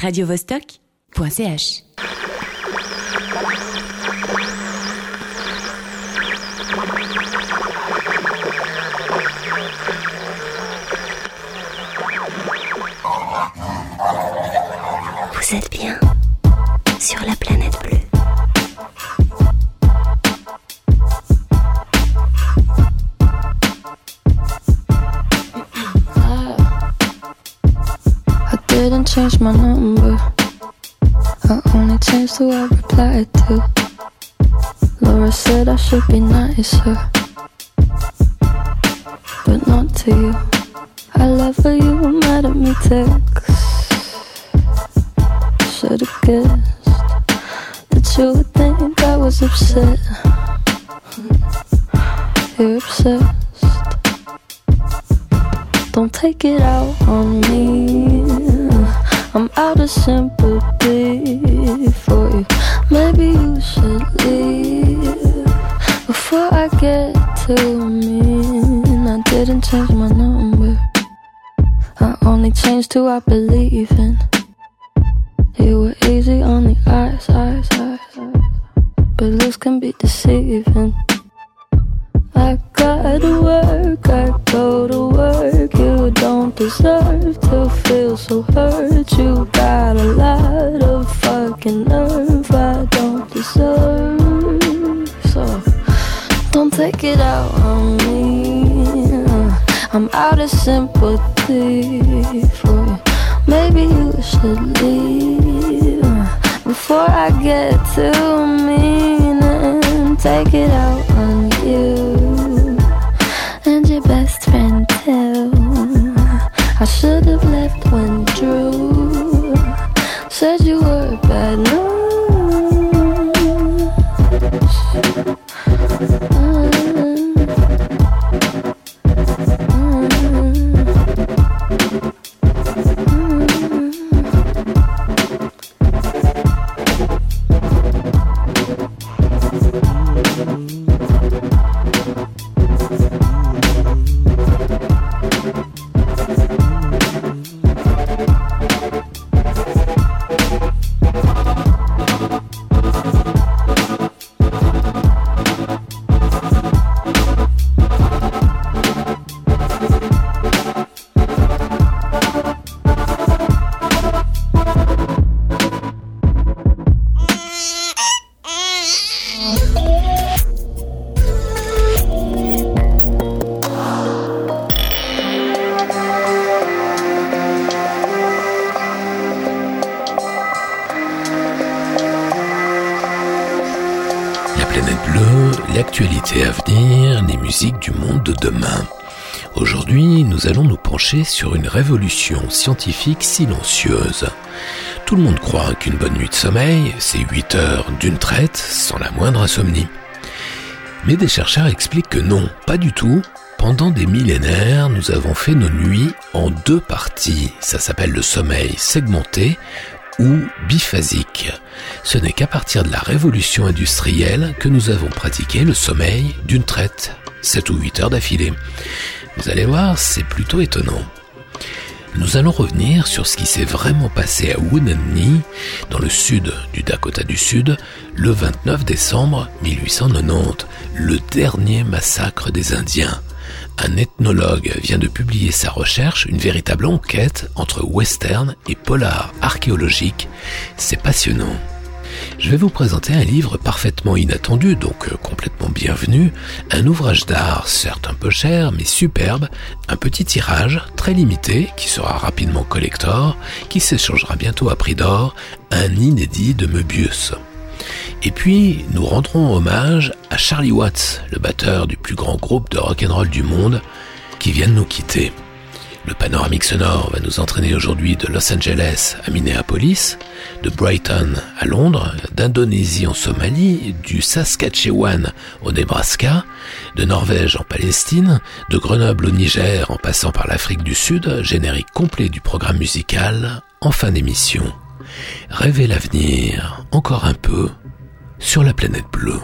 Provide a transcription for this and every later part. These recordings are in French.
radiovostok.ch. Vous êtes bien change my number. I only changed who I replied to. Laura said I should be nicer, but not to you. I love how you were mad at me text. Should've guessed that you would think I was upset. You're obsessed. Don't take it out on me. I'm out of sympathy for you. Maybe you should leave before I get too mean. I didn't change my number. I only changed who I believe in. You were easy on the eyes, eyes, eyes, eyes. But looks can be deceiving. I gotta work, I go to work. You don't deserve to feel so hurt. You got a lot of fucking nerve I don't deserve. So don't take it out on me. Uh, I'm out of sympathy for you. Maybe you should leave uh, before I get too mean and take it out on you best friend too. I should have left when Drew said you were bad news. L'actualité à venir, les musiques du monde de demain. Aujourd'hui, nous allons nous pencher sur une révolution scientifique silencieuse. Tout le monde croit qu'une bonne nuit de sommeil, c'est 8 heures d'une traite sans la moindre insomnie. Mais des chercheurs expliquent que non, pas du tout. Pendant des millénaires, nous avons fait nos nuits en deux parties. Ça s'appelle le sommeil segmenté ou biphasique. Ce n'est qu'à partir de la révolution industrielle que nous avons pratiqué le sommeil d'une traite, 7 ou 8 heures d'affilée. Vous allez voir, c'est plutôt étonnant. Nous allons revenir sur ce qui s'est vraiment passé à Knee, dans le sud du Dakota du Sud, le 29 décembre 1890, le dernier massacre des Indiens. Un ethnologue vient de publier sa recherche, une véritable enquête entre western et polar archéologique. C'est passionnant. Je vais vous présenter un livre parfaitement inattendu, donc euh, complètement bienvenu, un ouvrage d'art certes un peu cher, mais superbe, un petit tirage très limité qui sera rapidement collector, qui s'échangera bientôt à prix d'or, un inédit de Möbius. Et puis, nous rendrons hommage à Charlie Watts, le batteur du plus grand groupe de rock'n'roll du monde, qui vient de nous quitter. Le panoramique sonore va nous entraîner aujourd'hui de Los Angeles à Minneapolis, de Brighton à Londres, d'Indonésie en Somalie, du Saskatchewan au Nebraska, de Norvège en Palestine, de Grenoble au Niger en passant par l'Afrique du Sud, générique complet du programme musical en fin d'émission. Rêvez l'avenir encore un peu sur la planète bleue.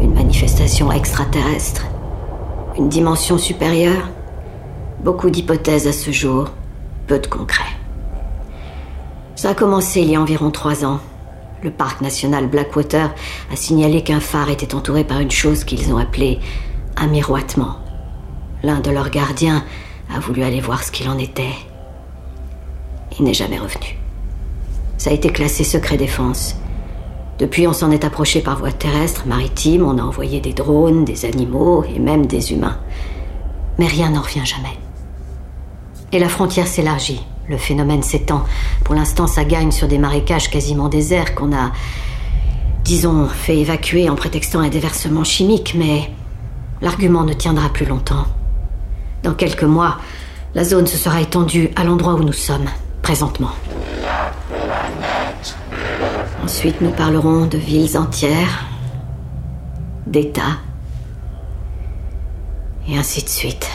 Une manifestation extraterrestre, une dimension supérieure. Beaucoup d'hypothèses à ce jour, peu de concret. Ça a commencé il y a environ trois ans. Le parc national Blackwater a signalé qu'un phare était entouré par une chose qu'ils ont appelée un miroitement. L'un de leurs gardiens a voulu aller voir ce qu'il en était. Il n'est jamais revenu. Ça a été classé secret défense. Depuis, on s'en est approché par voie terrestre, maritime, on a envoyé des drones, des animaux et même des humains. Mais rien n'en revient jamais. Et la frontière s'élargit, le phénomène s'étend. Pour l'instant, ça gagne sur des marécages quasiment déserts qu'on a, disons, fait évacuer en prétextant un déversement chimique, mais l'argument ne tiendra plus longtemps. Dans quelques mois, la zone se sera étendue à l'endroit où nous sommes, présentement. Ensuite, nous parlerons de villes entières, d'États, et ainsi de suite.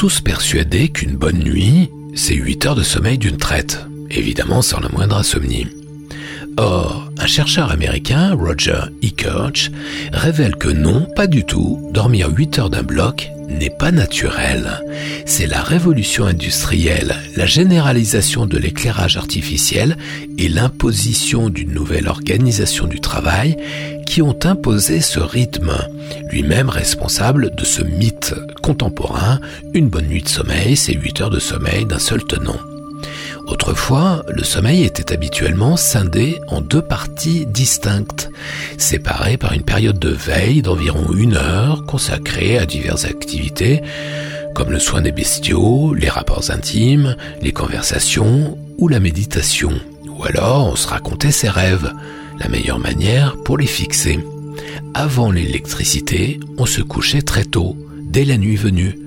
Tous persuadés qu'une bonne nuit, c'est 8 heures de sommeil d'une traite, évidemment sans la moindre insomnie. Or, un chercheur américain, Roger E. Kirch, révèle que non, pas du tout, dormir 8 heures d'un bloc n'est pas naturel. C'est la révolution industrielle, la généralisation de l'éclairage artificiel et l'imposition d'une nouvelle organisation du travail qui ont imposé ce rythme, lui-même responsable de ce mythe contemporain, une bonne nuit de sommeil, c'est 8 heures de sommeil d'un seul tenant. Autrefois, le sommeil était habituellement scindé en deux parties distinctes, séparées par une période de veille d'environ une heure consacrée à diverses activités, comme le soin des bestiaux, les rapports intimes, les conversations ou la méditation. Ou alors on se racontait ses rêves, la meilleure manière pour les fixer. Avant l'électricité, on se couchait très tôt, dès la nuit venue.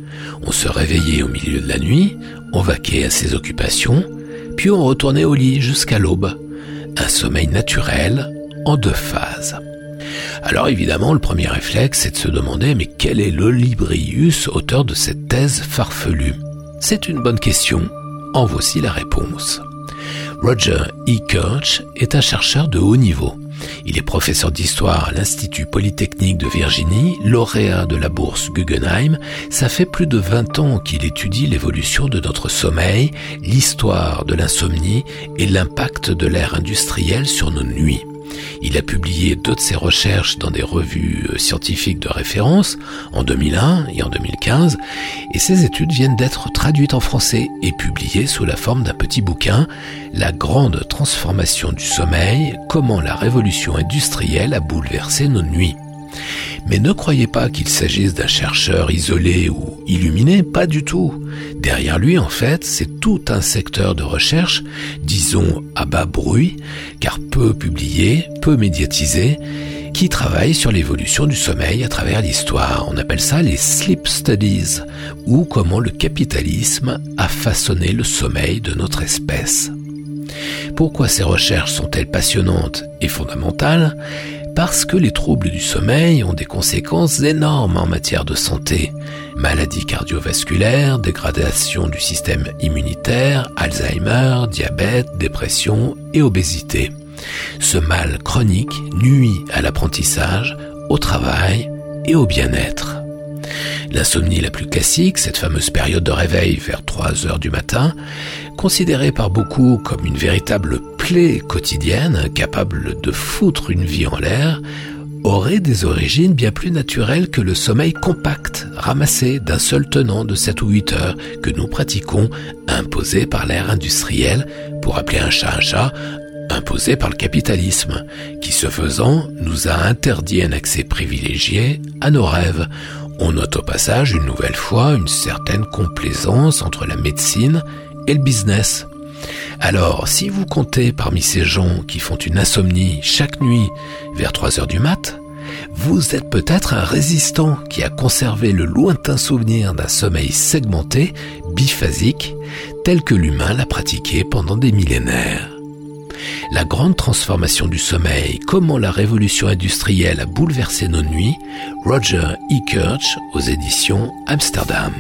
On se réveillait au milieu de la nuit, on vaquait à ses occupations, puis on retournait au lit jusqu'à l'aube. Un sommeil naturel en deux phases. Alors évidemment, le premier réflexe, c'est de se demander, mais quel est l'Olibrius, auteur de cette thèse farfelue? C'est une bonne question. En voici la réponse. Roger E. Kirch est un chercheur de haut niveau. Il est professeur d'histoire à l'Institut Polytechnique de Virginie, lauréat de la bourse Guggenheim. Ça fait plus de 20 ans qu'il étudie l'évolution de notre sommeil, l'histoire de l'insomnie et l'impact de l'ère industrielle sur nos nuits. Il a publié deux de ses recherches dans des revues scientifiques de référence en 2001 et en 2015, et ces études viennent d'être traduites en français et publiées sous la forme d'un petit bouquin, La grande transformation du sommeil, comment la révolution industrielle a bouleversé nos nuits. Mais ne croyez pas qu'il s'agisse d'un chercheur isolé ou illuminé, pas du tout. Derrière lui, en fait, c'est tout un secteur de recherche, disons à bas bruit, car peu publié, peu médiatisé, qui travaille sur l'évolution du sommeil à travers l'histoire. On appelle ça les sleep studies, ou comment le capitalisme a façonné le sommeil de notre espèce. Pourquoi ces recherches sont-elles passionnantes et fondamentales? Parce que les troubles du sommeil ont des conséquences énormes en matière de santé. Maladies cardiovasculaires, dégradation du système immunitaire, Alzheimer, diabète, dépression et obésité. Ce mal chronique nuit à l'apprentissage, au travail et au bien-être. L'insomnie la plus classique, cette fameuse période de réveil vers 3 heures du matin, considérée par beaucoup comme une véritable plaie quotidienne capable de foutre une vie en l'air, aurait des origines bien plus naturelles que le sommeil compact, ramassé d'un seul tenant de 7 ou 8 heures que nous pratiquons, imposé par l'ère industrielle, pour appeler un chat un chat, imposé par le capitalisme, qui ce faisant nous a interdit un accès privilégié à nos rêves. On note au passage une nouvelle fois une certaine complaisance entre la médecine et le business. Alors, si vous comptez parmi ces gens qui font une insomnie chaque nuit vers 3 heures du mat', vous êtes peut-être un résistant qui a conservé le lointain souvenir d'un sommeil segmenté, biphasique, tel que l'humain l'a pratiqué pendant des millénaires. La grande transformation du sommeil, comment la révolution industrielle a bouleversé nos nuits, Roger E. Kirch aux éditions Amsterdam.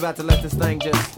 about to let this thing just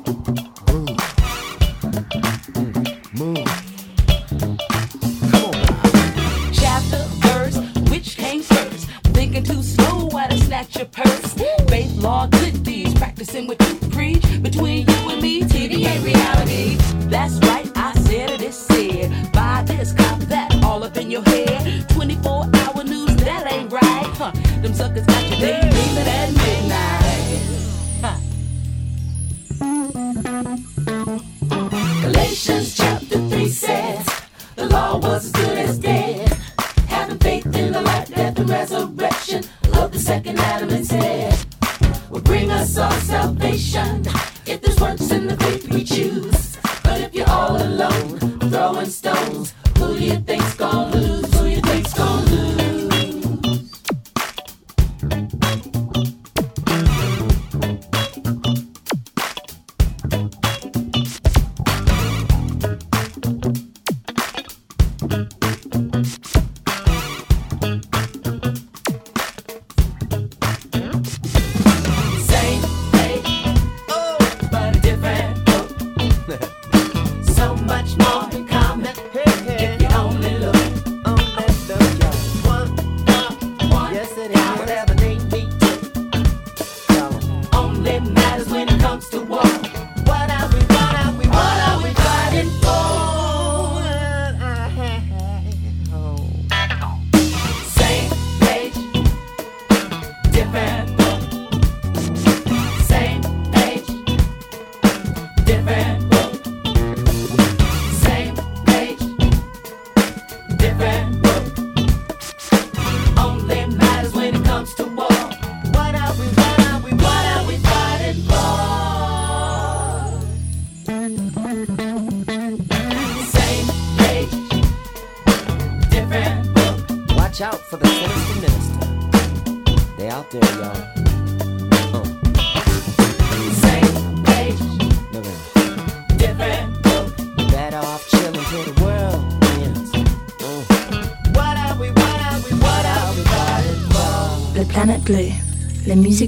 was good as dead. Having faith in the life, death, and resurrection of the second Adam and will bring us all salvation. If there's works in the faith we choose.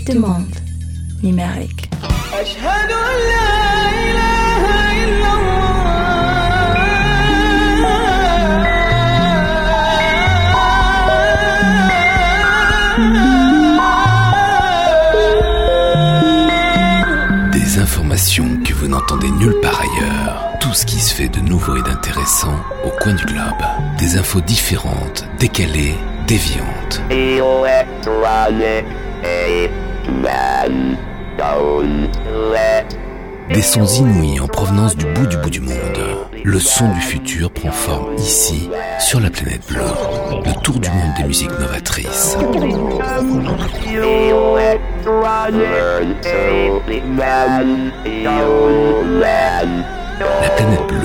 demande numérique. Des informations que vous n'entendez nulle part ailleurs. Tout ce qui se fait de nouveau et d'intéressant au coin du globe. Des infos différentes, décalées, déviantes. Des sons inouïs en provenance du bout du bout du monde. Le son du futur prend forme ici, sur la planète bleue. Le tour du monde des musiques novatrices. La planète bleue.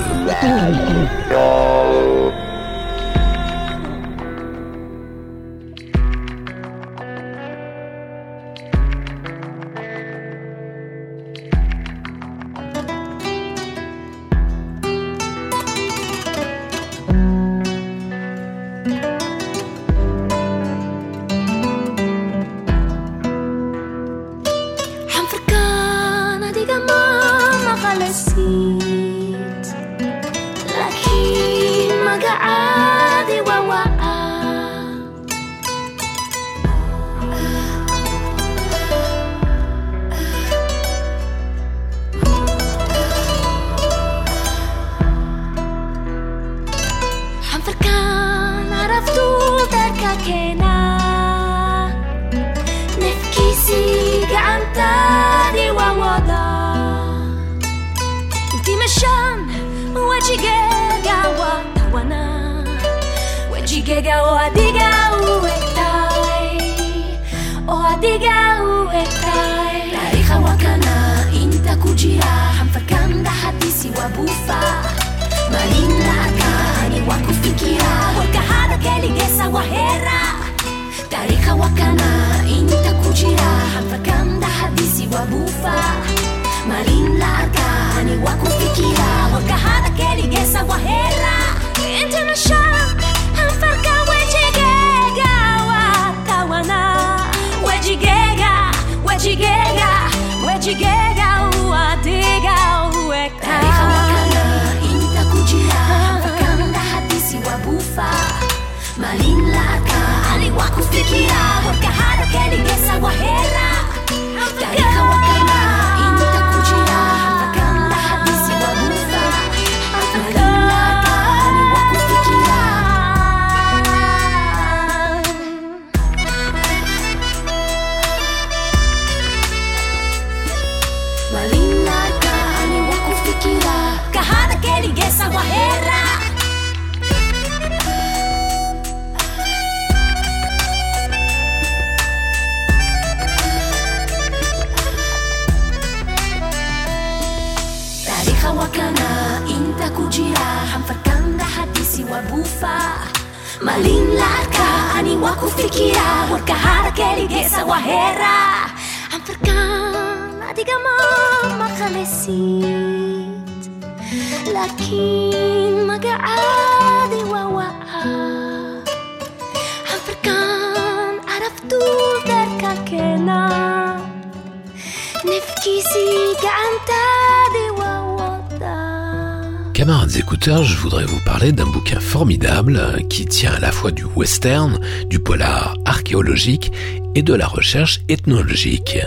Camarades écouteurs, je voudrais vous parler d'un bouquin formidable qui tient à la fois du western, du polar archéologique et de la recherche ethnologique.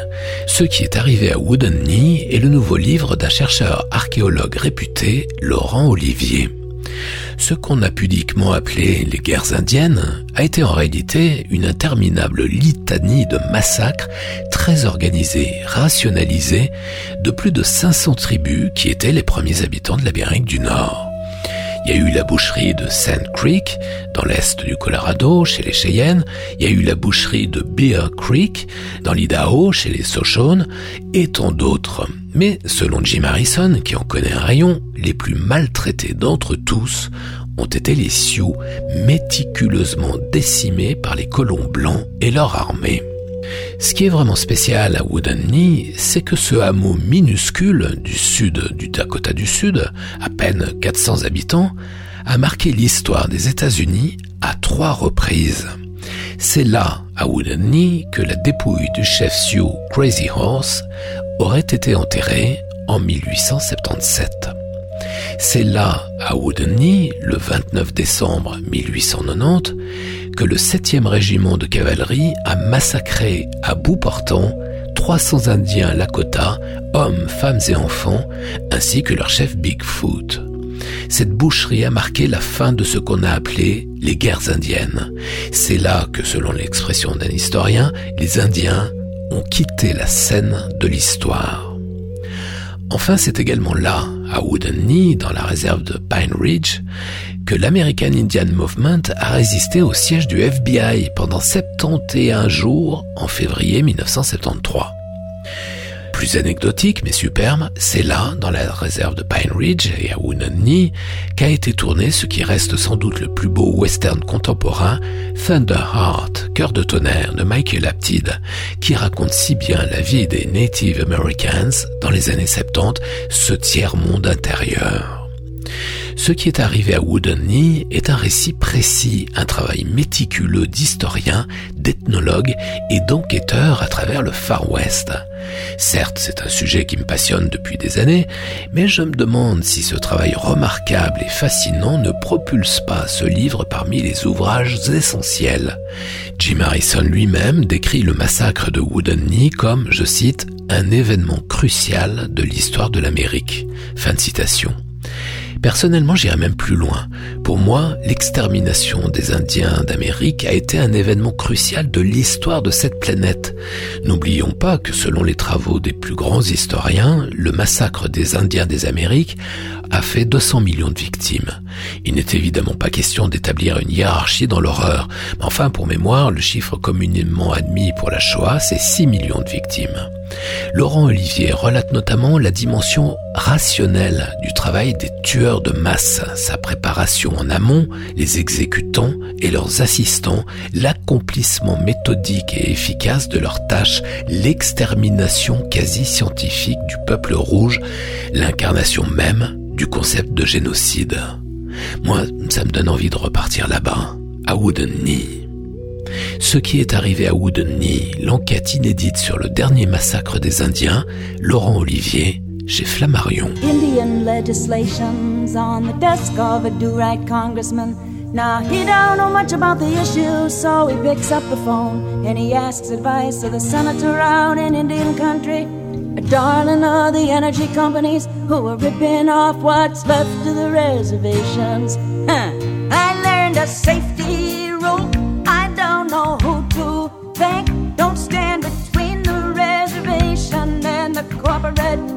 Ce qui est arrivé à Wooden Knee est le nouveau livre d'un chercheur archéologue réputé, Laurent Olivier. Ce qu'on a pudiquement appelé les guerres indiennes a été en réalité une interminable litanie de massacres très organisés, rationalisés, de plus de 500 tribus qui étaient les premiers habitants de l'Amérique du Nord. Il y a eu la boucherie de Sand Creek, dans l'est du Colorado, chez les Cheyennes. Il y a eu la boucherie de Bear Creek, dans l'Idaho, chez les Shoshone, et tant d'autres. Mais selon Jim Harrison, qui en connaît un rayon, les plus maltraités d'entre tous ont été les Sioux, méticuleusement décimés par les colons blancs et leur armée. Ce qui est vraiment spécial à Wooden Knee, c'est que ce hameau minuscule du sud du Dakota du Sud, à peine 400 habitants, a marqué l'histoire des États-Unis à trois reprises. C'est là, à Wooden Knee, que la dépouille du chef Sioux Crazy Horse aurait été enterrée en 1877. C'est là, à Wooden Knee, le 29 décembre 1890, que le 7e régiment de cavalerie a massacré à bout portant 300 Indiens Lakota, hommes, femmes et enfants, ainsi que leur chef Bigfoot. Cette boucherie a marqué la fin de ce qu'on a appelé les guerres indiennes. C'est là que, selon l'expression d'un historien, les Indiens ont quitté la scène de l'histoire. Enfin, c'est également là, à Wooden Knee, dans la réserve de Pine Ridge, que l'American Indian Movement a résisté au siège du FBI pendant 71 jours en février 1973. Plus anecdotique mais superbe, c'est là, dans la réserve de Pine Ridge et à Wounded Knee, qu'a été tourné ce qui reste sans doute le plus beau western contemporain, Thunderheart, Cœur de tonnerre de Michael Apted, qui raconte si bien la vie des Native Americans dans les années 70, ce tiers-monde intérieur. Ce qui est arrivé à Wooden Knee est un récit précis, un travail méticuleux d'historien, d'ethnologue et d'enquêteur à travers le Far West. Certes, c'est un sujet qui me passionne depuis des années, mais je me demande si ce travail remarquable et fascinant ne propulse pas ce livre parmi les ouvrages essentiels. Jim Harrison lui-même décrit le massacre de Wooden Knee comme, je cite, un événement crucial de l'histoire de l'Amérique. Fin de citation. Personnellement, j'irais même plus loin. Pour moi, l'extermination des Indiens d'Amérique a été un événement crucial de l'histoire de cette planète. N'oublions pas que selon les travaux des plus grands historiens, le massacre des Indiens des Amériques a fait 200 millions de victimes. Il n'est évidemment pas question d'établir une hiérarchie dans l'horreur, enfin pour mémoire, le chiffre communément admis pour la Shoah, c'est 6 millions de victimes. Laurent Olivier relate notamment la dimension rationnelle du travail des tueurs de masse, sa préparation en amont, les exécutants et leurs assistants, l'accomplissement méthodique et efficace de leurs tâches, l'extermination quasi scientifique du peuple rouge, l'incarnation même du concept de génocide. Moi, ça me donne envie de repartir là-bas, à Wooden. Ce qui est arrivé à Wooden l'enquête inédite sur le dernier massacre des Indiens, Laurent Olivier, chez Flammarion. Indian legislation's on the desk of a do-right congressman. Now he don't know much about the issue, so he picks up the phone and he asks advice of the senator out in Indian country. Darling of the energy companies who are ripping off what's left of the reservations. Huh. I learned a safety rule. I don't know who to thank. Don't stand between the reservation and the corporate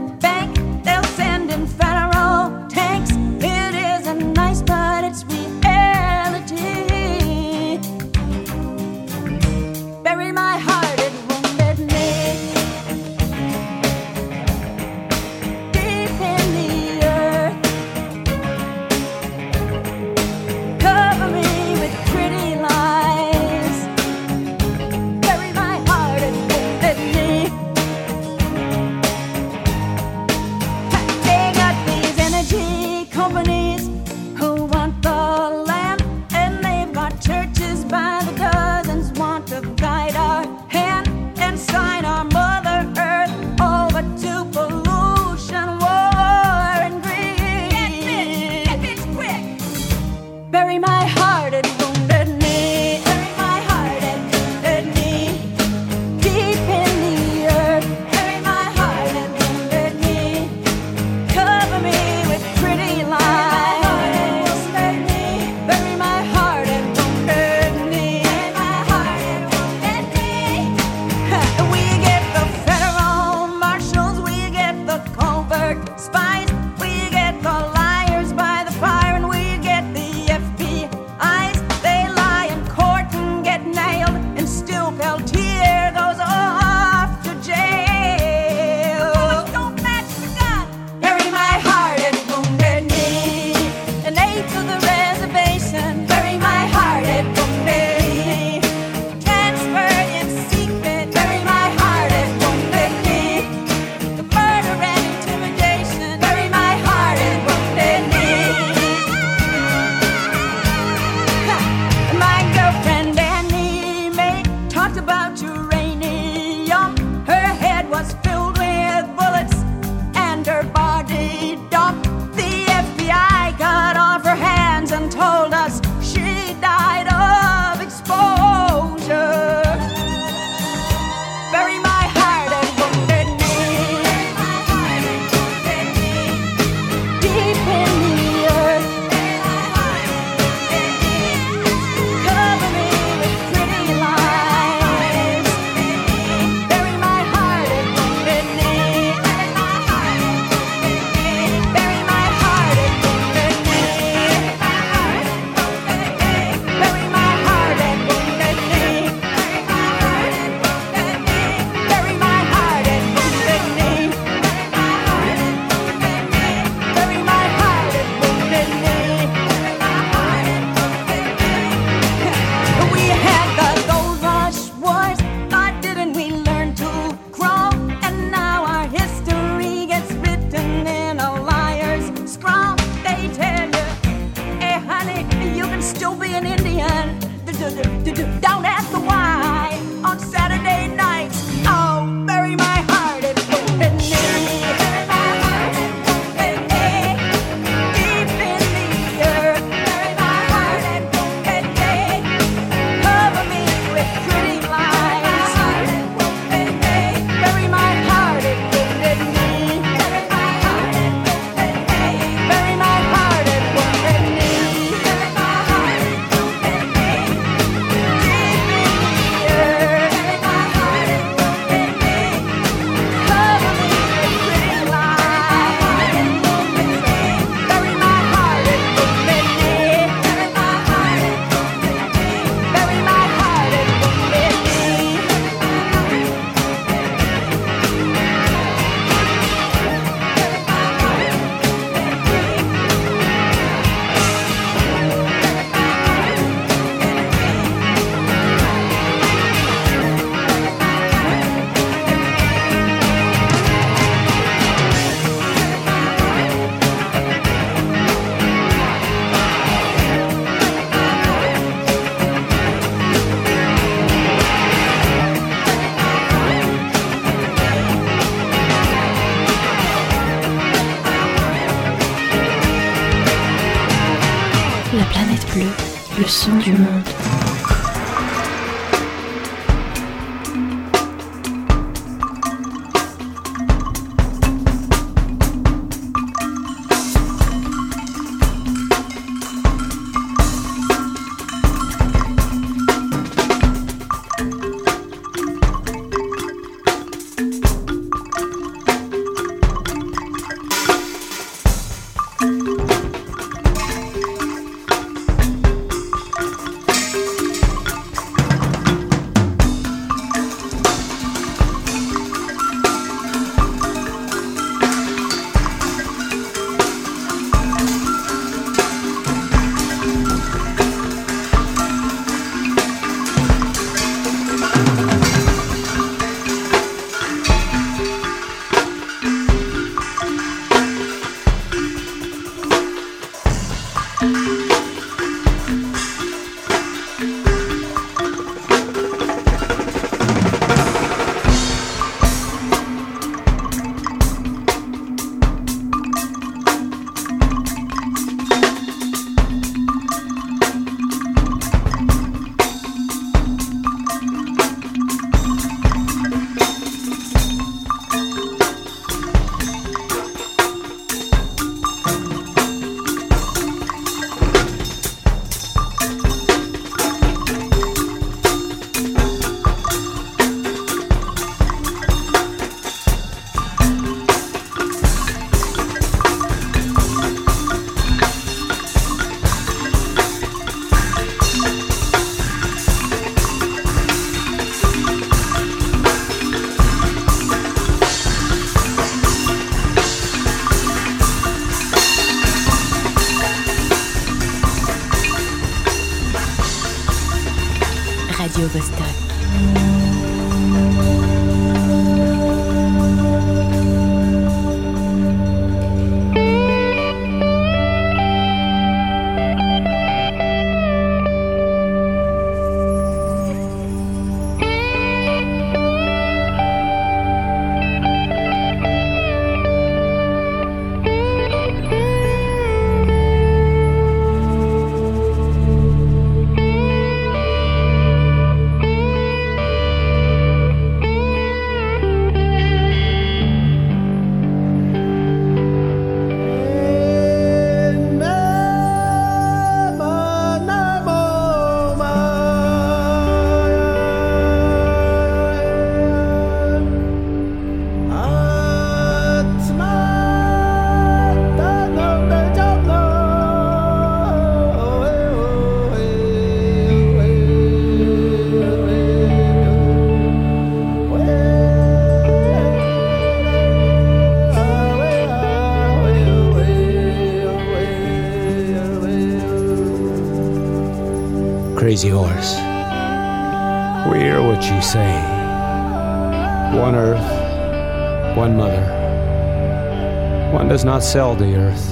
not sell the earth.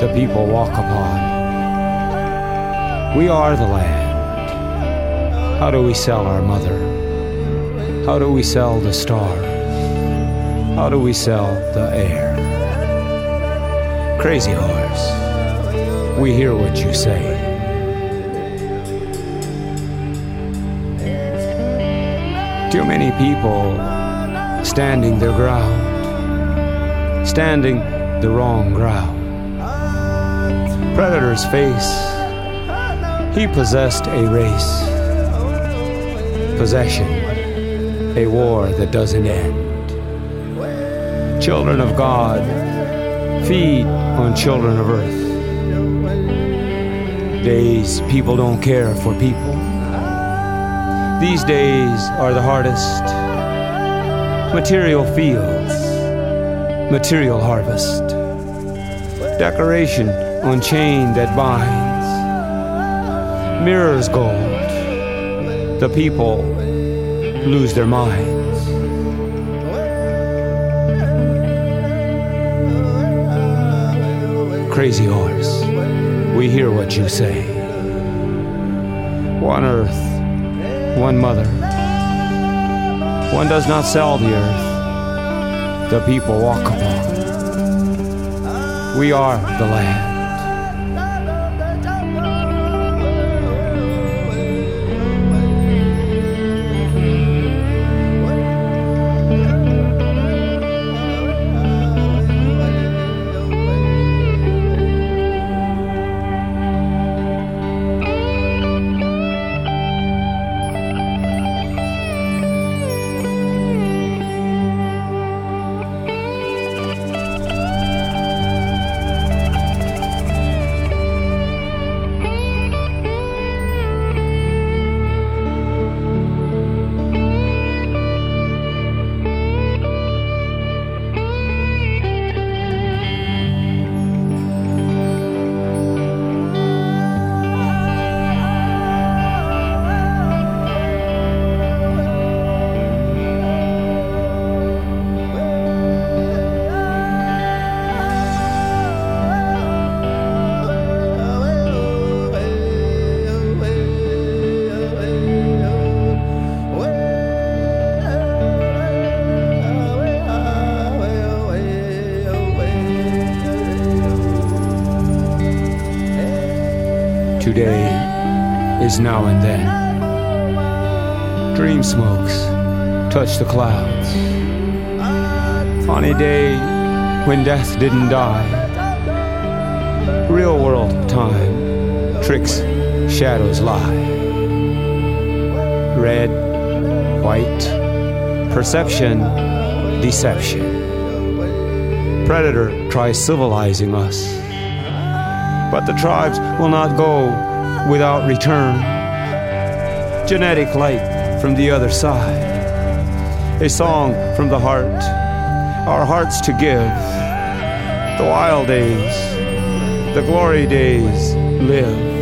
The people walk upon. We are the land. How do we sell our mother? How do we sell the star? How do we sell the air? Crazy horse, we hear what you say. Too many people standing their ground, standing the wrong ground. Predator's face, he possessed a race, possession, a war that doesn't end. Children of God, feed on children of earth. Days people don't care for people. These days are the hardest. Material fields, material harvest. Decoration on chain that binds. Mirrors gold. The people lose their minds. Crazy horse, we hear what you say. One earth, one mother. One does not sell the earth, the people walk upon. We are the land. Today is now and then. Dream smokes touch the clouds. On a day when death didn't die, real world time tricks, shadows lie. Red, white, perception, deception. Predator tries civilizing us but the tribes will not go without return. Genetic light from the other side, a song from the heart, our hearts to give. The wild days, the glory days live.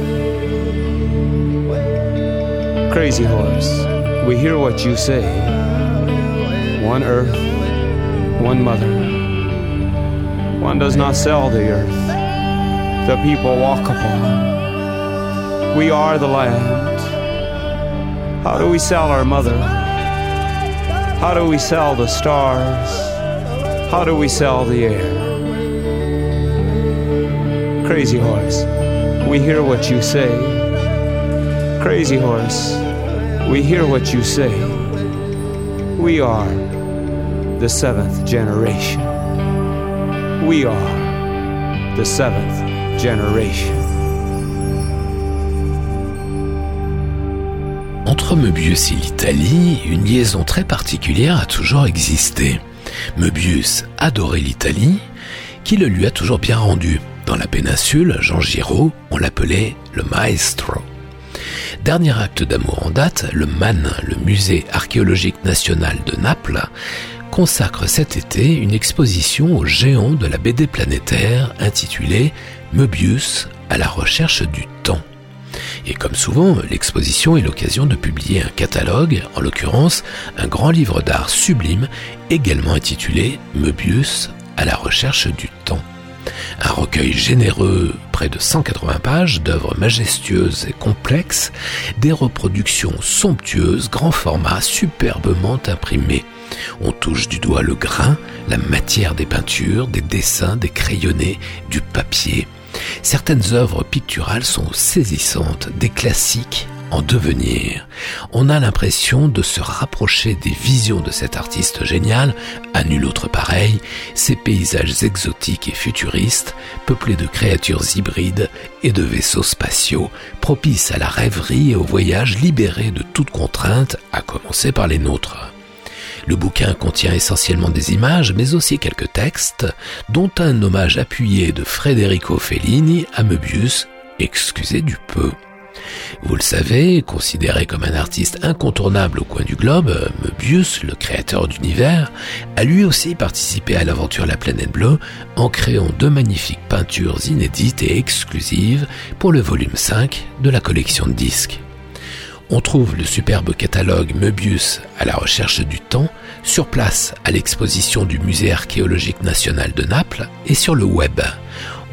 Crazy horse, we hear what you say. One earth, one mother. One does not sell the earth the people walk upon. We are the land. How do we sell our mother? How do we sell the stars? How do we sell the air? Crazy horse, we hear what you say. Crazy horse, we hear what you say. We are the seventh generation. We are the seventh Entre Möbius et l'Italie, une liaison très particulière a toujours existé. Möbius adorait l'Italie, qui le lui a toujours bien rendu. Dans la péninsule, Jean Giraud, on l'appelait le maestro. Dernier acte d'amour en date, le MAN, le Musée archéologique national de Naples, consacre cet été une exposition aux géants de la BD planétaire intitulée Möbius à la recherche du temps. Et comme souvent, l'exposition est l'occasion de publier un catalogue, en l'occurrence un grand livre d'art sublime, également intitulé Möbius à la recherche du temps. Un recueil généreux, près de 180 pages, d'œuvres majestueuses et complexes, des reproductions somptueuses, grand format, superbement imprimées. On touche du doigt le grain, la matière des peintures, des dessins, des crayonnés, du papier. Certaines œuvres picturales sont saisissantes, des classiques en devenir. On a l'impression de se rapprocher des visions de cet artiste génial, à nul autre pareil, ces paysages exotiques et futuristes, peuplés de créatures hybrides et de vaisseaux spatiaux, propices à la rêverie et au voyage libérés de toute contrainte, à commencer par les nôtres. Le bouquin contient essentiellement des images, mais aussi quelques textes, dont un hommage appuyé de Federico Fellini à Möbius, excusez du peu. Vous le savez, considéré comme un artiste incontournable au coin du globe, Möbius, le créateur d'univers, a lui aussi participé à l'aventure La Planète Bleue en créant deux magnifiques peintures inédites et exclusives pour le volume 5 de la collection de disques. On trouve le superbe catalogue Möbius à la recherche du temps sur place à l'exposition du Musée archéologique national de Naples et sur le web.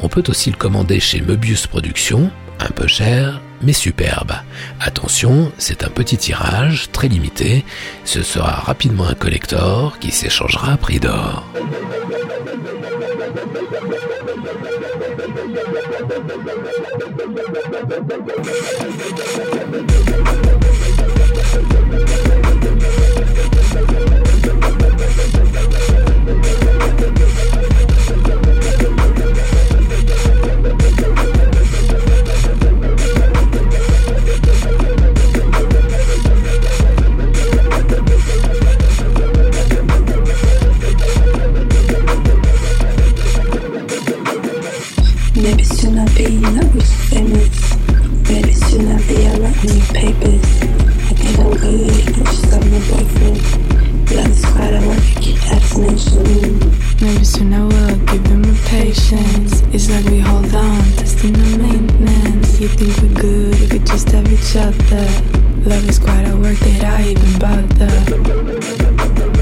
On peut aussi le commander chez Möbius Productions, un peu cher, mais superbe. Attention, c'est un petit tirage, très limité. Ce sera rapidement un collector qui s'échangera à prix d'or. Soon I'll be famous. Maybe soon I'll be a lot new papers. I think I'm good, I just got my boyfriend. Love is quite a work, assassination. Maybe soon I will give him a patience. It's like we hold on, testing the maintenance. You think we're good we just have each other. Love is quite a work that I even bother.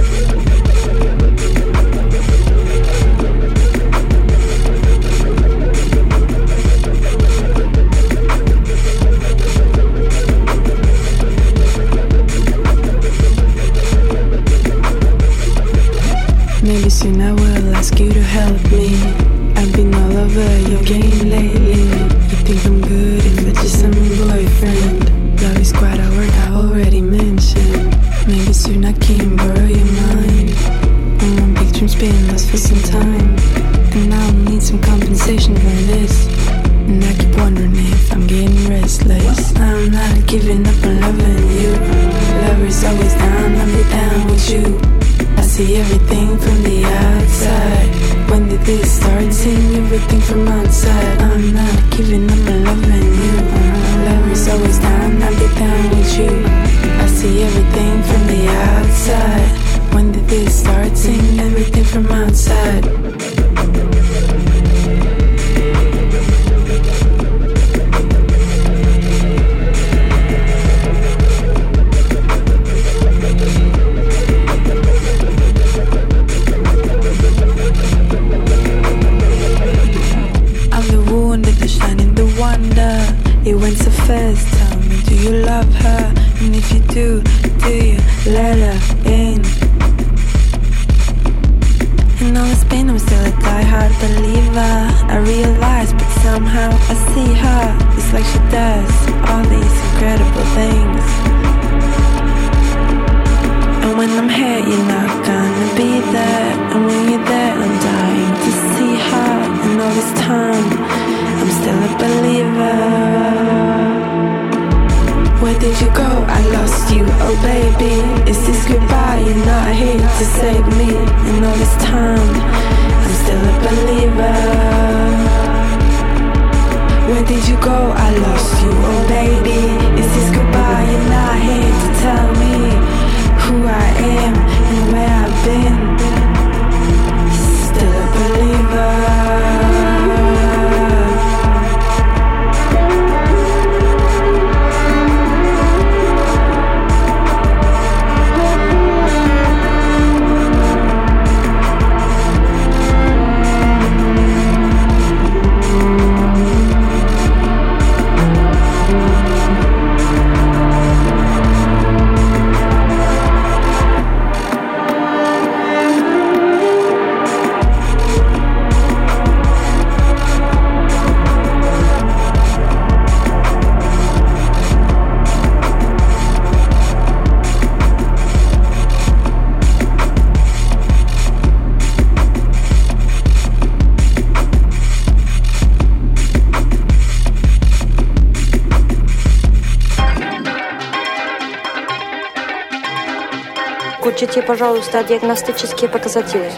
Получите, пожалуйста, диагностические показатели.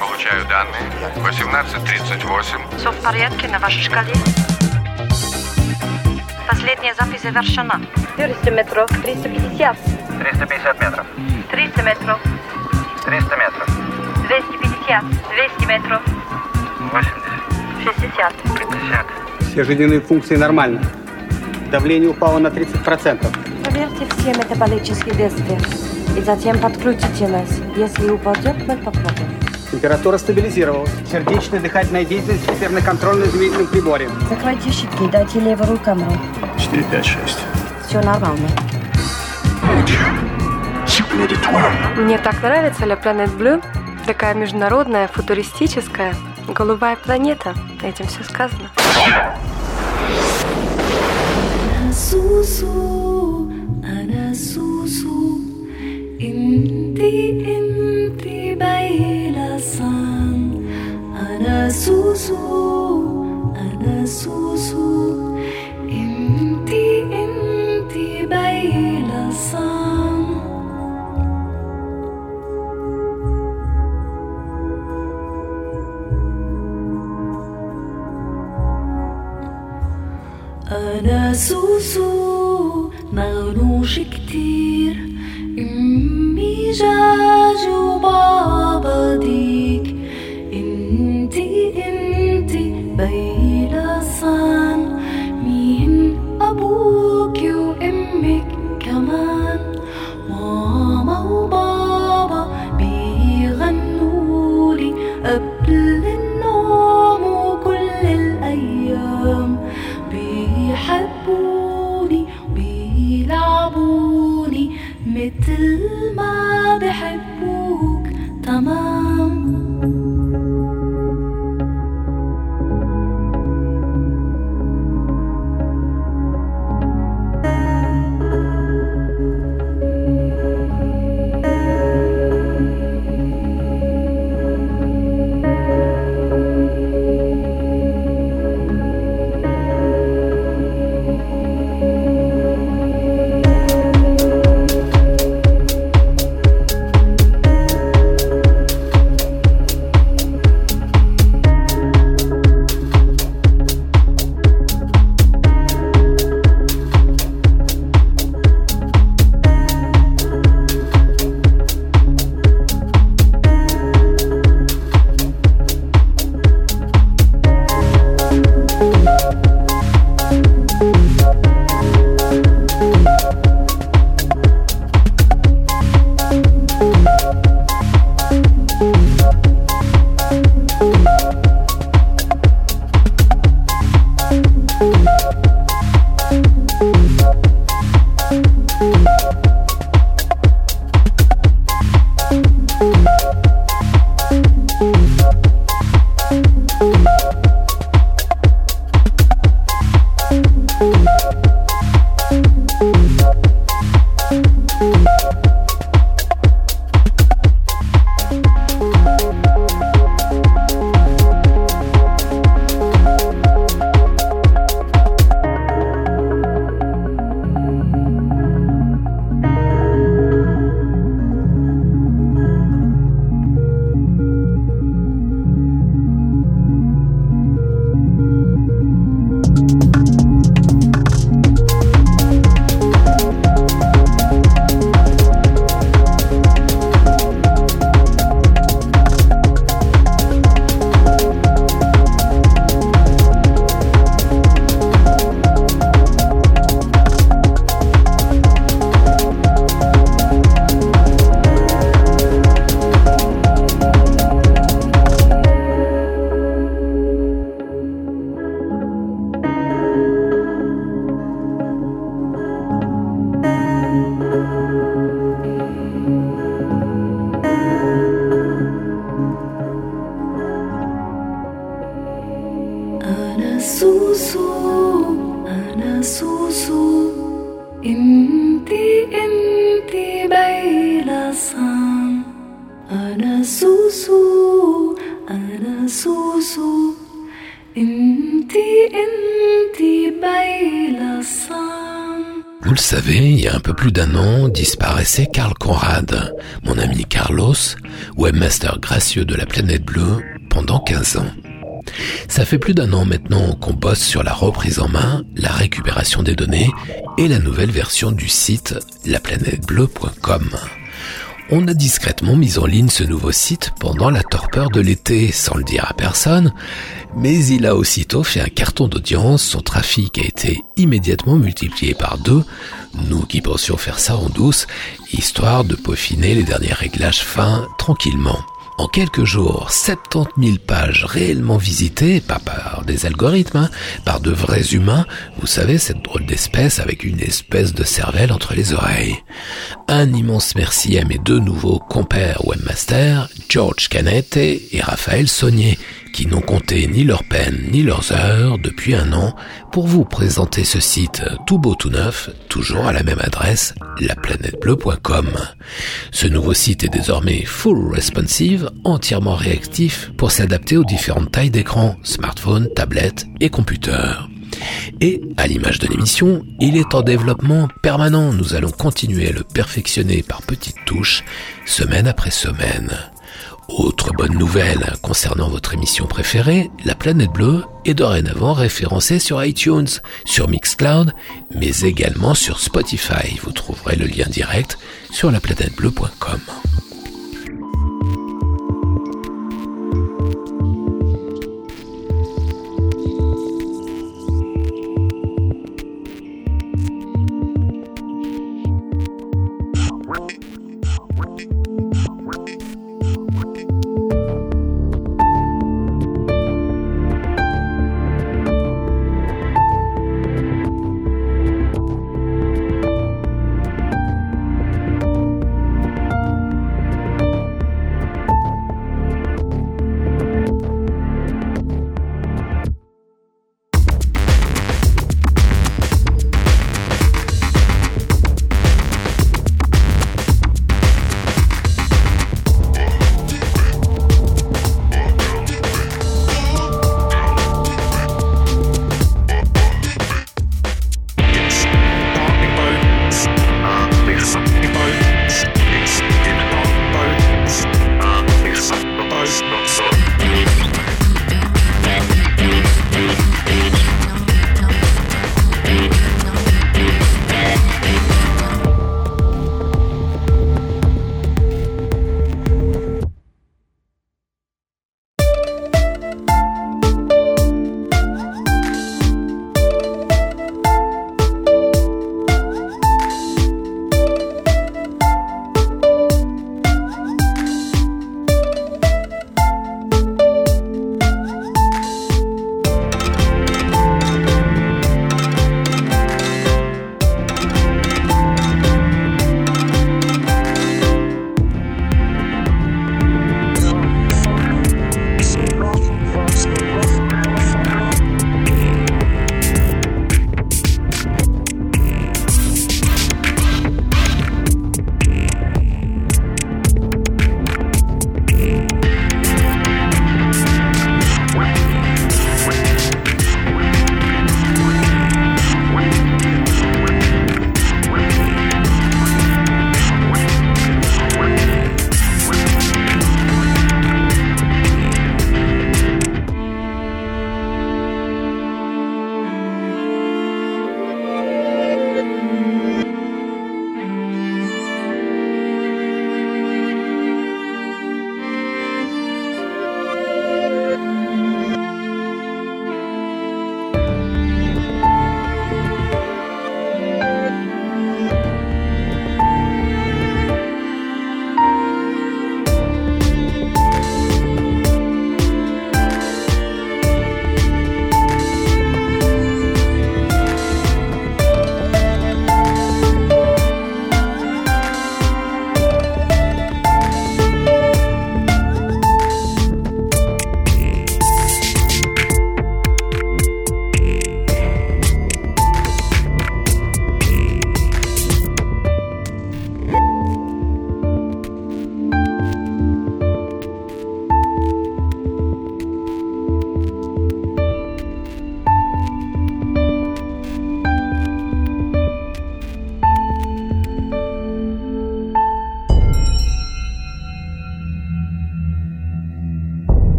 Получаю данные. 1838. Все в порядке на вашей шкале? Последняя запись завершена. 400 метров, 350. 350 метров. 300 метров, 300 метров. 250, 200 метров, 80. 60. 50. Все жизненные функции нормальны. Давление упало на 30%. Проверьте все метаболические действия и затем подключите нас. Если упадет, мы попробуем. Температура стабилизировалась. Сердечная дыхательная деятельность теперь на контрольно-измерительном приборе. Закройте щитки, дайте левую руку камеру. 4, 5, 6. Все нормально. Мне так нравится La Planet Blue. Такая международная, футуристическая, голубая планета. Этим все сказано. Сусу. أنا سوسو مغنوش كتير 着 de la planète bleue, pendant 15 ans. Ça fait plus d'un an maintenant qu'on bosse sur la reprise en main, la récupération des données et la nouvelle version du site laplanètebleu.com. On a discrètement mis en ligne ce nouveau site pendant la torpeur de l'été, sans le dire à personne, mais il a aussitôt fait un carton d'audience, son trafic a été immédiatement multiplié par deux, nous qui pensions faire ça en douce, histoire de peaufiner les derniers réglages fins tranquillement. En quelques jours, 70 000 pages réellement visitées, pas par des algorithmes, hein, par de vrais humains, vous savez, cette drôle d'espèce avec une espèce de cervelle entre les oreilles. Un immense merci à mes deux nouveaux compères webmasters, George Canette et Raphaël Saunier, qui n'ont compté ni leur peine ni leurs heures depuis un an pour vous présenter ce site tout beau tout neuf, toujours à la même adresse, laplanètebleu.com. Ce nouveau site est désormais full responsive, entièrement réactif pour s'adapter aux différentes tailles d'écran, smartphone, tablette et computer. Et, à l'image de l'émission, il est en développement permanent. Nous allons continuer à le perfectionner par petites touches, semaine après semaine. Autre bonne nouvelle concernant votre émission préférée, La Planète Bleue est dorénavant référencée sur iTunes, sur Mixcloud, mais également sur Spotify. Vous trouverez le lien direct sur laplanètebleu.com.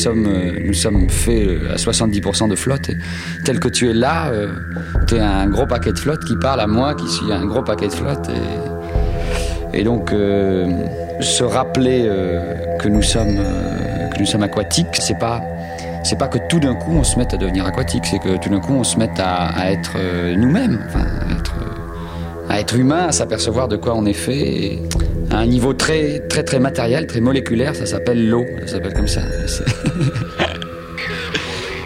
sommes, euh, nous sommes faits euh, à 70% de flotte. Et tel que tu es là, euh, tu es un gros paquet de flotte qui parle à moi, qui suis un gros paquet de flotte. Et, donc, euh, se rappeler que nous sommes, que nous sommes aquatiques, c'est pas, c'est pas que tout d'un coup on se mette à devenir aquatique, c'est que tout d'un coup on se mette à, être nous-mêmes, à être, à humain, à s'apercevoir de quoi on est fait. À un niveau très, très, très matériel, très moléculaire, ça s'appelle l'eau. Ça s'appelle comme ça.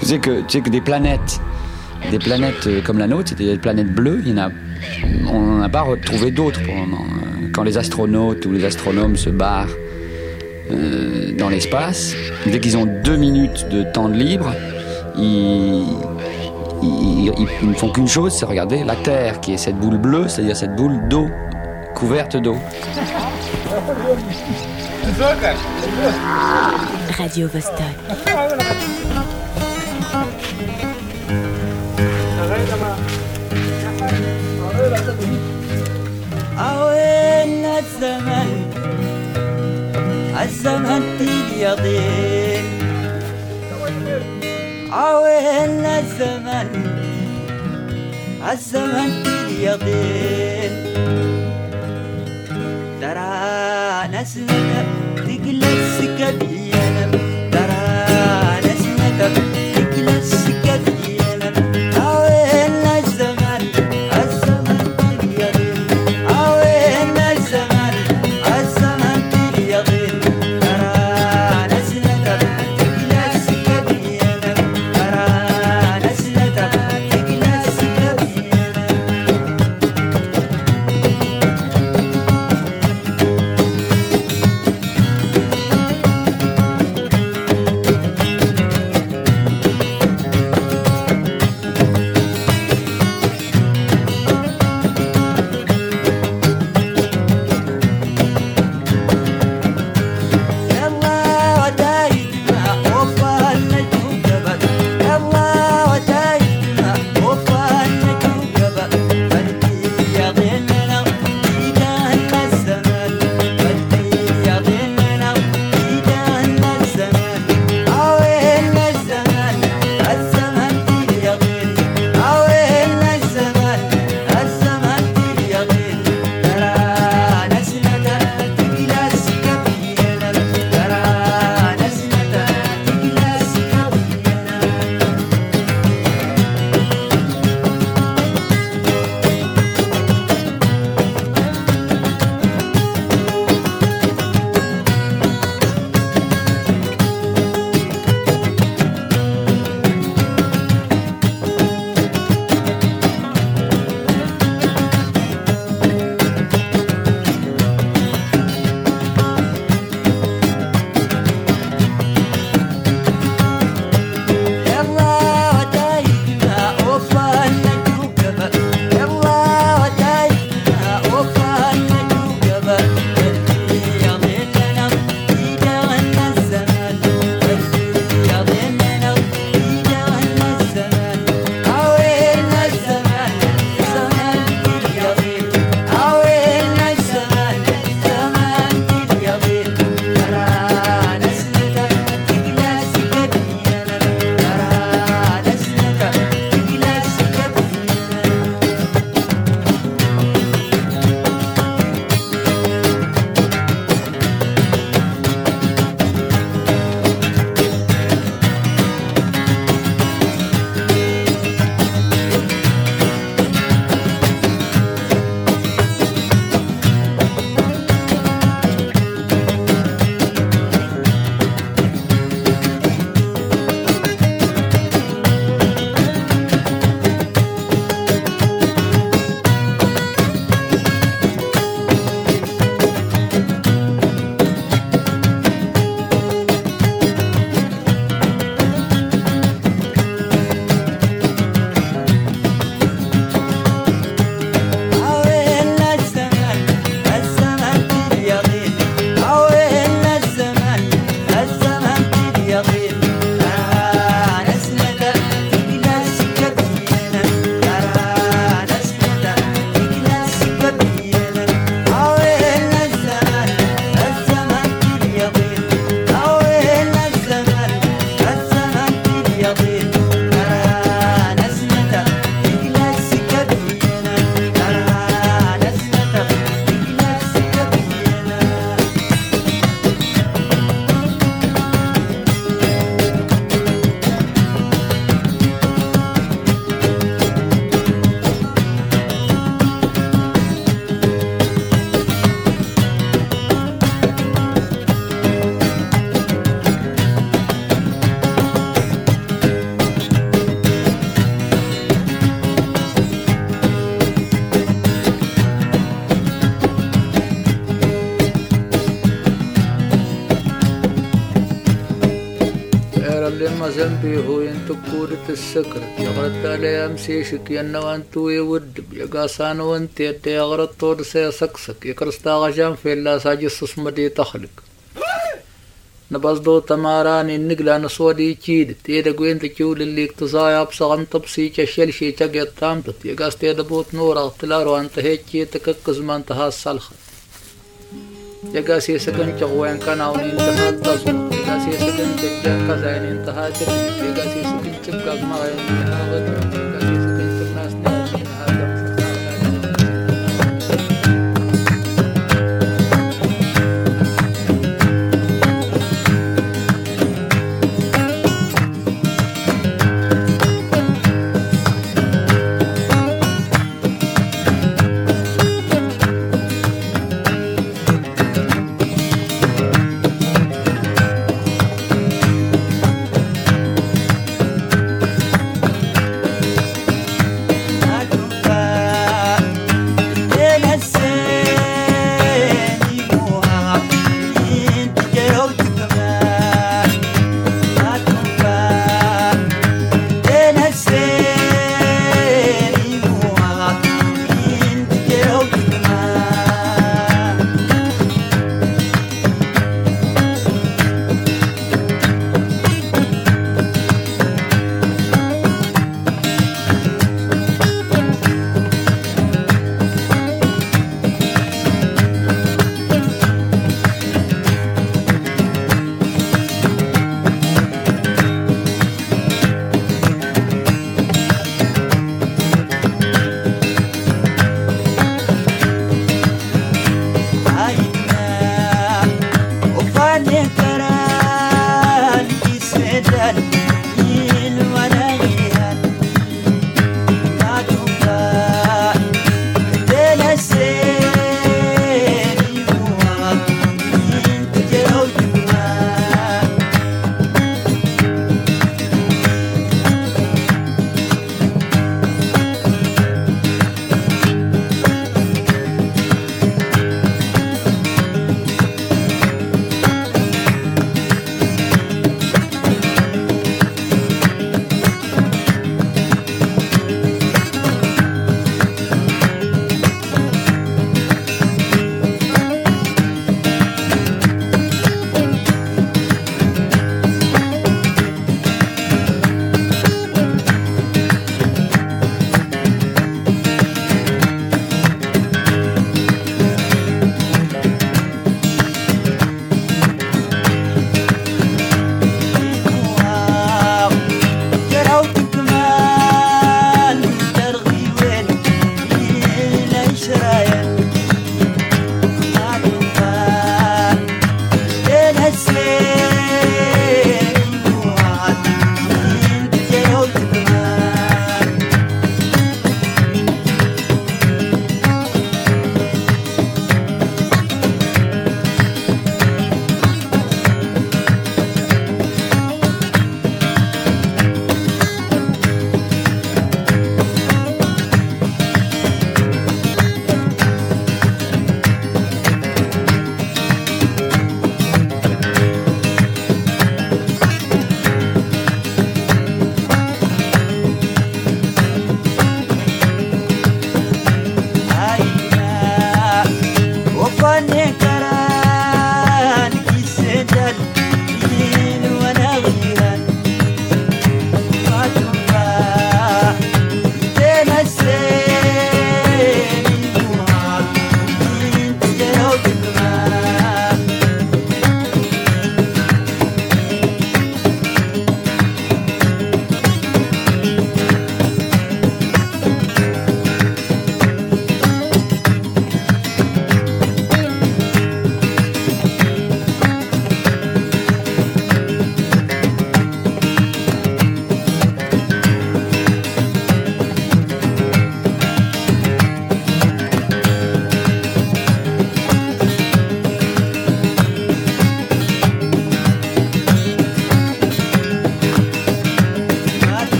Tu, sais que, tu sais que des planètes, des planètes euh, comme la nôtre, c'est des planètes bleues, il y en a, on n'en a pas retrouvé d'autres pour le moment. Euh, Quand les astronautes ou les astronomes se barrent euh, dans l'espace, dès qu'ils ont deux minutes de temps libre, ils ne font qu'une chose, c'est regarder la Terre, qui est cette boule bleue, c'est-à-dire cette boule d'eau, couverte d'eau. Radio Vostok. أوين الزمن الزمن اليضين أوين الزمن الزمن اليضين ترى نسمة Mexican ذنبي ينتك كورة السكر يغرط علي أمسي شك ينو أنتو يود يقاسان وانت يتي يغرط طور سيسكسك يكرستا غجان في الله ساجي سسمدي تخلق نبز دو تماران النقلة نصودي تشيد تيدا قوين تكيول اللي اقتصايا بصغن تبسي تشيل شي تقيا تامتت يقاس تيدا بوت نورا اغتلارو انت هيك تكك زمان تهاس سلخت يقاس يسكن تغوين كان عوني انتهال تصمت ሴስድን ጭጨብ ከዛይኔን ተሃትን ዜጋ ሴስድን ጭብ ጋግማ ወይም ያወት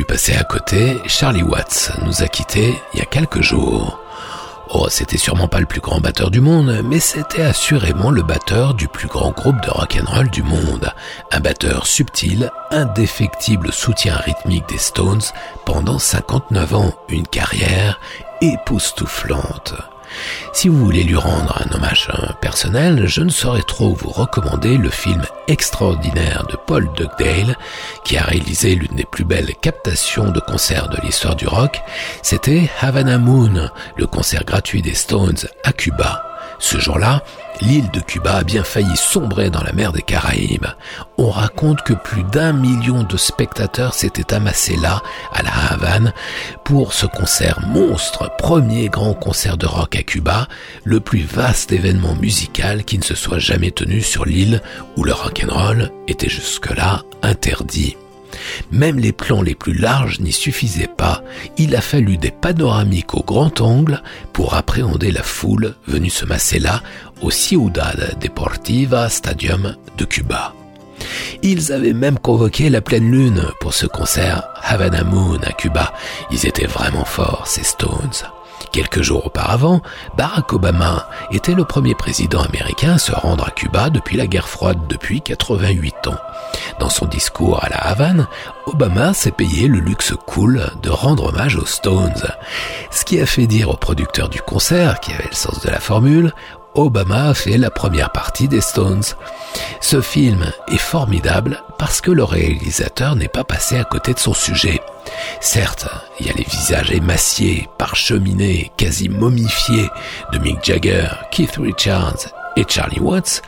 pu passer à côté, Charlie Watts nous a quittés il y a quelques jours. Oh, c'était sûrement pas le plus grand batteur du monde, mais c'était assurément le batteur du plus grand groupe de rock'n'roll du monde. Un batteur subtil, indéfectible soutien rythmique des Stones pendant 59 ans, une carrière époustouflante. Si vous voulez lui rendre un hommage personnel, je ne saurais trop vous recommander le film extraordinaire de Paul Dugdale, qui a réalisé l'une des plus belles captations de concerts de l'histoire du rock. C'était Havana Moon, le concert gratuit des Stones à Cuba. Ce jour-là, l'île de Cuba a bien failli sombrer dans la mer des Caraïbes. On raconte que plus d'un million de spectateurs s'étaient amassés là, à la Havane, pour ce concert monstre, premier grand concert de rock à Cuba, le plus vaste événement musical qui ne se soit jamais tenu sur l'île où le rock'n'roll était jusque-là interdit. Même les plans les plus larges n'y suffisaient pas, il a fallu des panoramiques au grand angle pour appréhender la foule venue se masser là au Ciudad Deportiva Stadium de Cuba. Ils avaient même convoqué la pleine lune pour ce concert Havana Moon à Cuba. Ils étaient vraiment forts, ces Stones. Quelques jours auparavant, Barack Obama était le premier président américain à se rendre à Cuba depuis la guerre froide depuis 88 ans. Dans son discours à la Havane, Obama s'est payé le luxe cool de rendre hommage aux Stones. Ce qui a fait dire au producteur du concert, qui avait le sens de la formule, Obama fait la première partie des Stones. Ce film est formidable parce que le réalisateur n'est pas passé à côté de son sujet. Certes, il y a les visages émaciés, parcheminés, quasi momifiés de Mick Jagger, Keith Richards Charlie Watts,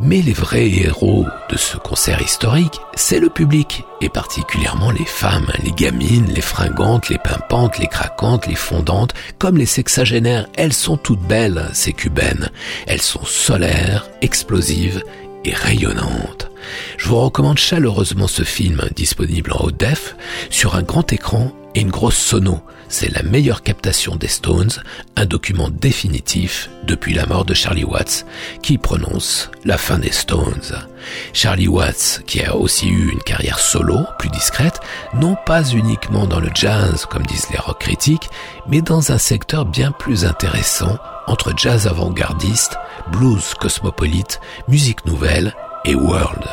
mais les vrais héros de ce concert historique, c'est le public, et particulièrement les femmes, les gamines, les fringantes, les pimpantes, les craquantes, les fondantes, comme les sexagénaires, elles sont toutes belles, ces cubaines. Elles sont solaires, explosives et rayonnantes. Je vous recommande chaleureusement ce film, disponible en haute def, sur un grand écran et une grosse sono. C'est la meilleure captation des Stones, un document définitif depuis la mort de Charlie Watts, qui prononce la fin des Stones. Charlie Watts, qui a aussi eu une carrière solo, plus discrète, non pas uniquement dans le jazz, comme disent les rock critiques, mais dans un secteur bien plus intéressant, entre jazz avant-gardiste, blues cosmopolite, musique nouvelle et world.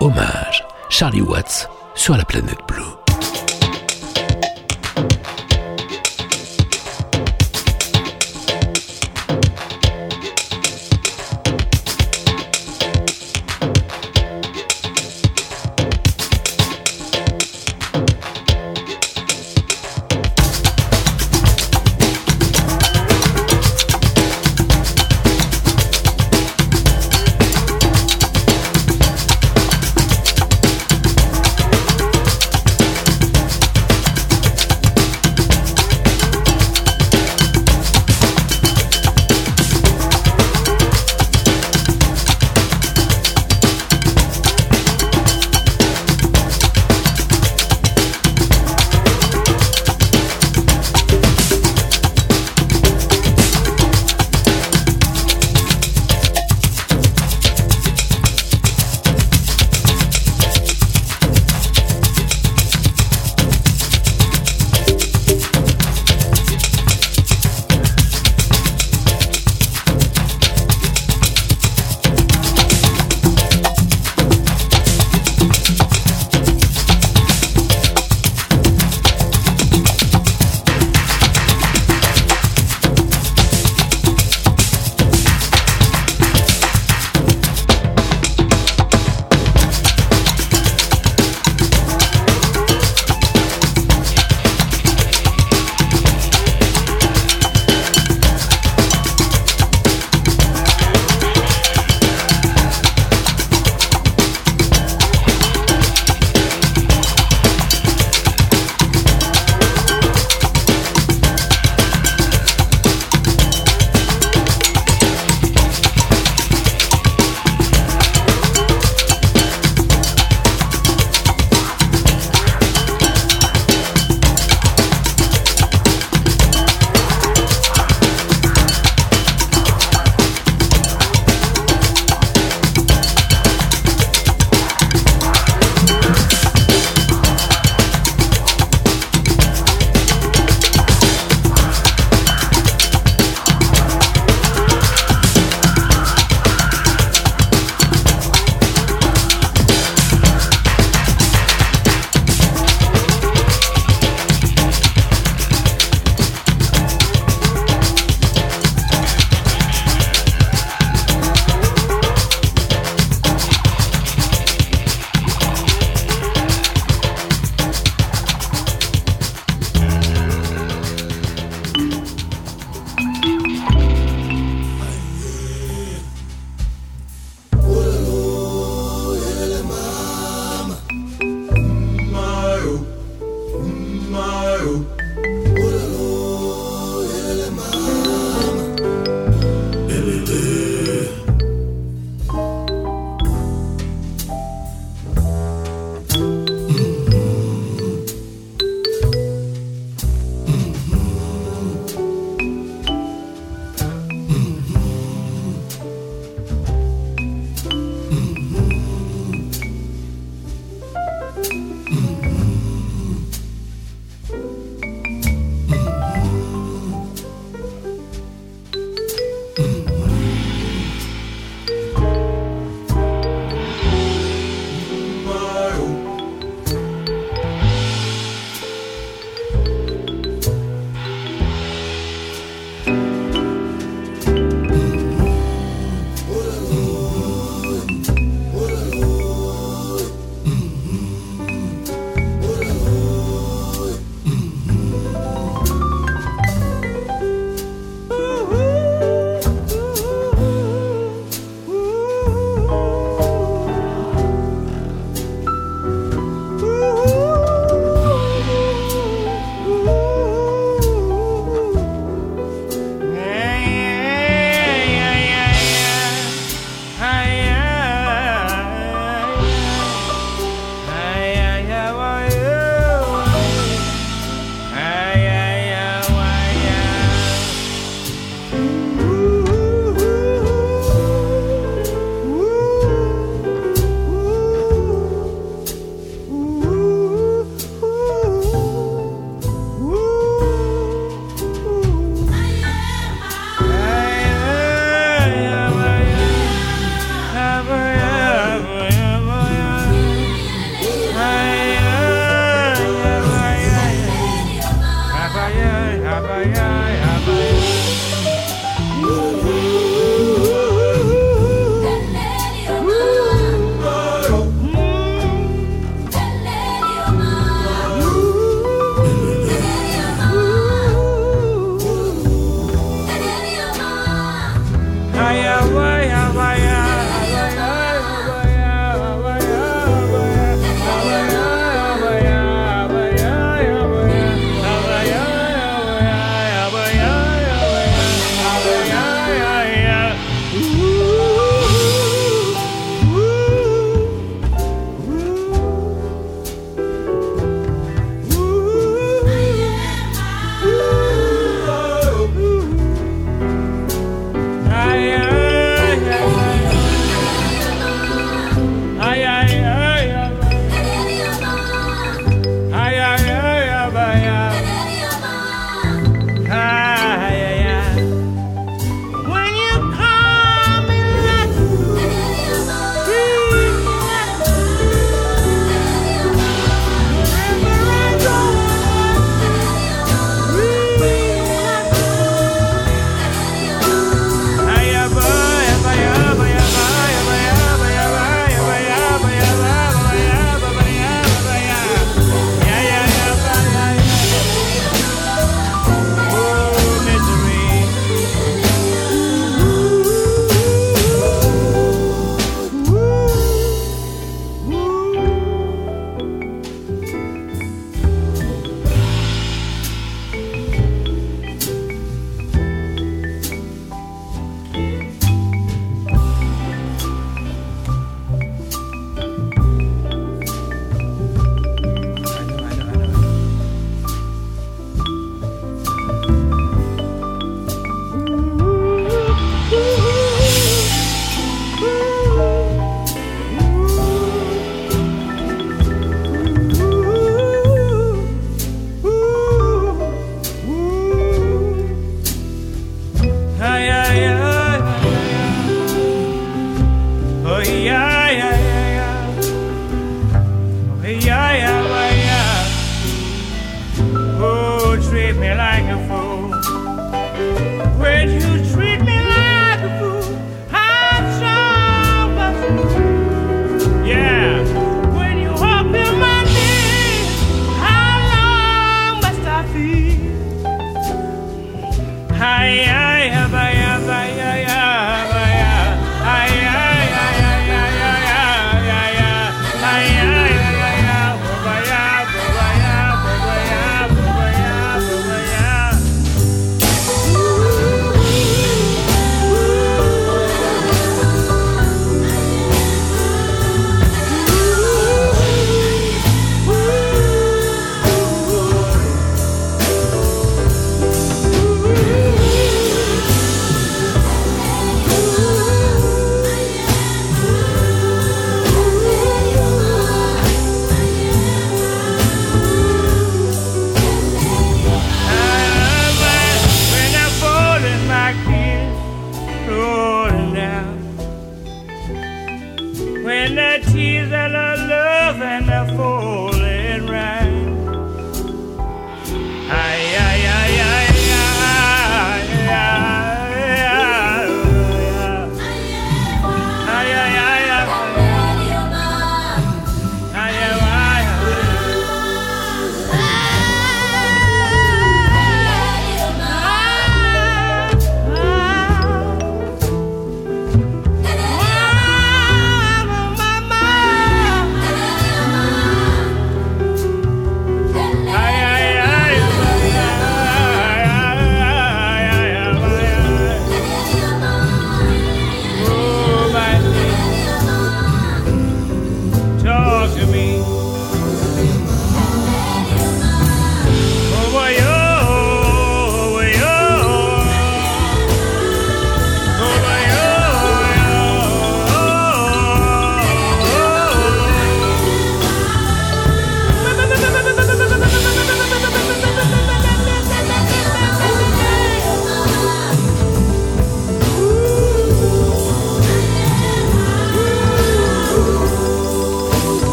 Hommage, Charlie Watts sur la planète bleue.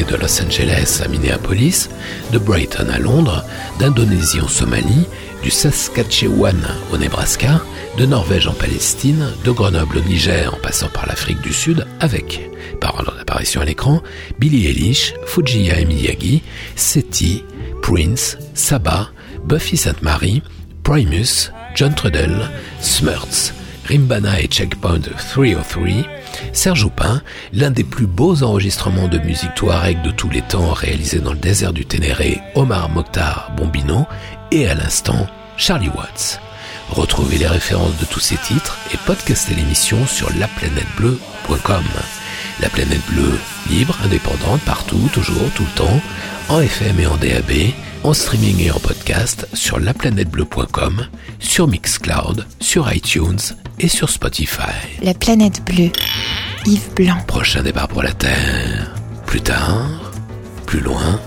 De Los Angeles à Minneapolis, de Brighton à Londres, d'Indonésie en Somalie, du Saskatchewan au Nebraska, de Norvège en Palestine, de Grenoble au Niger en passant par l'Afrique du Sud avec, par ordre d'apparition à l'écran, Billie Eilish, Fujiya et Miyagi, Seti, Prince, Saba, Buffy Sainte-Marie, Primus, John Trudell, Smurts, Rimbana et Checkpoint 303, Serge Houpin, l'un des plus beaux enregistrements de musique touareg de tous les temps réalisé dans le désert du Ténéré, Omar Mokhtar Bombino, et à l'instant, Charlie Watts. Retrouvez les références de tous ces titres et podcastez l'émission sur laplanètebleue.com. La planète bleue, libre, indépendante, partout, toujours, tout le temps, en FM et en DAB, en streaming et en podcast sur laplanètebleue.com, sur Mixcloud, sur iTunes et sur Spotify. La planète bleue. Prochain départ pour la Terre. Plus tard, plus loin,